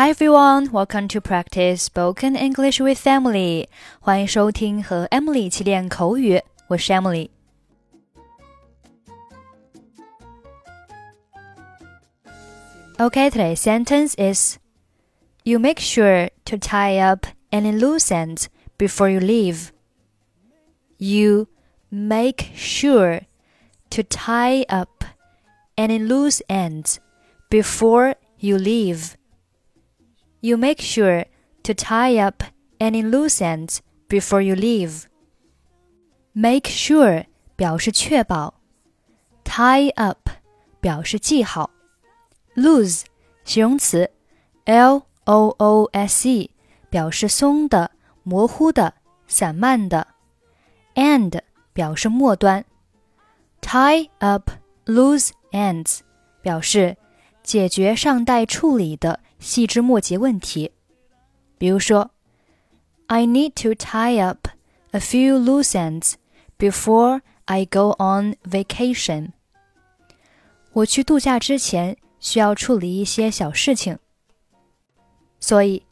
Hi everyone, welcome to practice spoken English with Emily. 欢迎收听和 Emily 一起练口语，我是 Emily。Okay, today's sentence is You make sure to tie up any loose ends before you leave. You make sure to tie up any loose ends before you leave. You make sure to tie up any loose ends before you leave. Make sure 表示确保，tie up 表示系好，loose 形容词，l o o s e 表示松的、模糊的、散漫的，end 表示末端，tie up loose ends 表示解决尚待处理的 细枝末节问题，比如说，I need to tie up a few loose ends before I go on vacation。我去度假之前需要处理一些小事情，所以，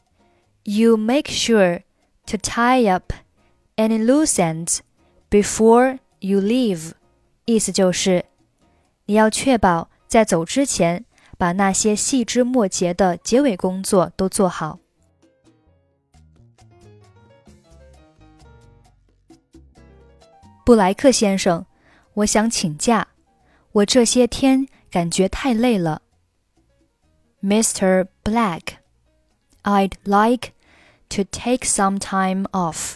you make sure to tie up any loose ends before you leave。意思就是，你要确保在走之前。 把那些细枝末节的结尾工作都做好。布莱克先生，我想请假，我这些天感觉太累了。Mr. Black, I'd like to take some time off.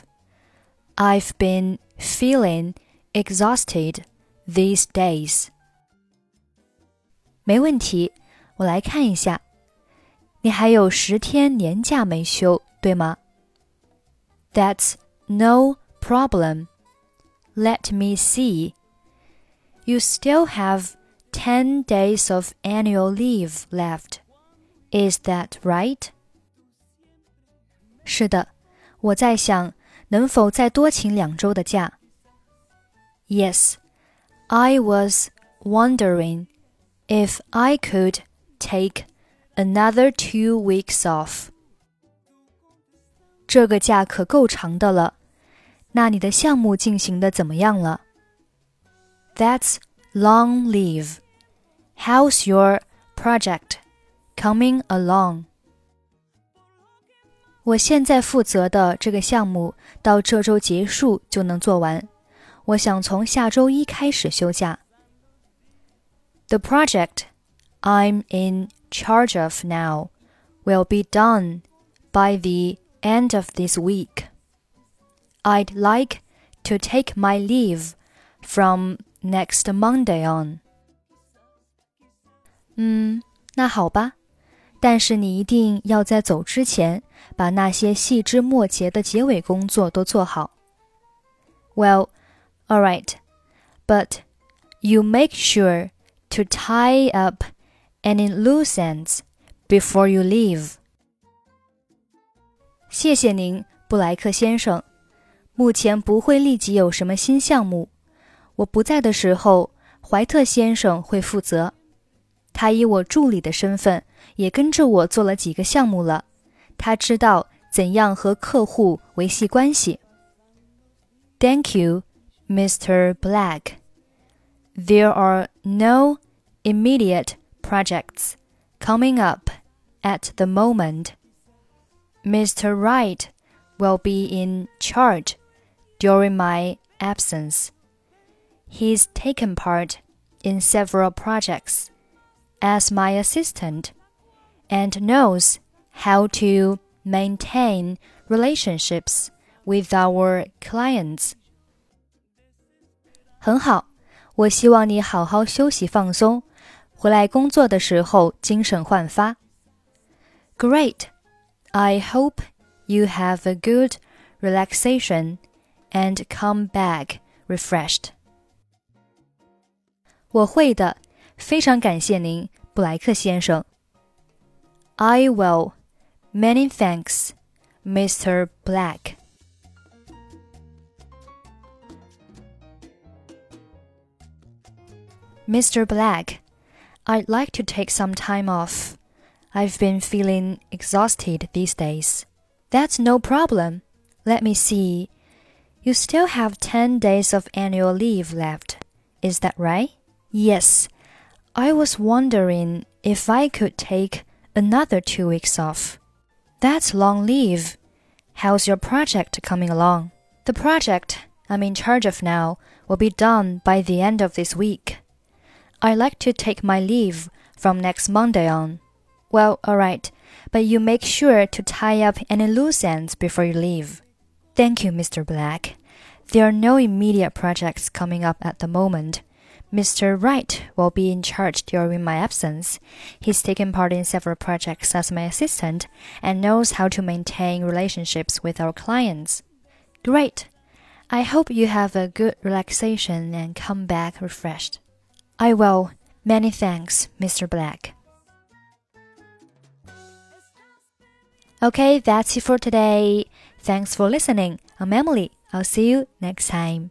I've been feeling exhausted these days. 没问题。 我来看一下，你还有十天年假没休，对吗？That's no problem. Let me see. You still have ten days of annual leave left. Is that right? 是的，我在想能否再多请两周的假。Yes, I was wondering if I could take another two weeks off. 这个假可够长的了。那你的项目进行的怎么样了？That's long leave. How's your project coming along? 我现在负责的这个项目到这周结束就能做完。我想从下周一开始休假。The project I'm in charge of now will be done by the end of this week. I'd like to take my leave from next Monday on. 嗯，那好吧，但是你一定要在走之前把那些细枝末节的结尾工作都做好。Well, all right, but you make sure to tie up any loose ends before you leave. 谢谢您，布莱克先生。目前不会立即有什么新项目。我不在的时候，怀特先生会负责。他以我助理的身份，也跟着我做了几个项目了。他知道怎样和客户维系关系。Thank you, Mr. Black. There are no immediate projects coming up at the moment. Mr. White will be in charge during my absence. He's taken part in several projects as my assistant and knows how to maintain relationships with our clients. 很好，我希望你好好休息放松。回来工作的时候精神焕发。Great! I hope you have a good relaxation and come back refreshed. 我会的，非常感谢您，布莱克先生。I will. Many thanks, Mr. Black. Mr. Black. I'd like to take some time off. I've been feeling exhausted these days. That's no problem. Let me see. You still have 10 days of annual leave left. Is that right? Yes. I was wondering if I could take another two weeks off. That's long leave. How's your project coming along? The project I'm in charge of now will be done by the end of this week. I'd like to take my leave from next Monday on. Well, all right, but you make sure to tie up any loose ends before you leave. Thank you, Mr. Black. There are no immediate projects coming up at the moment. Mr. White will be in charge during my absence. He's taken part in several projects as my assistant and knows how to maintain relationships with our clients. Great. I hope you have a good relaxation and come back refreshed. I will. Many thanks, Mr. Black. Okay, that's it for today. Thanks for listening. I'm Emily. I'll see you next time.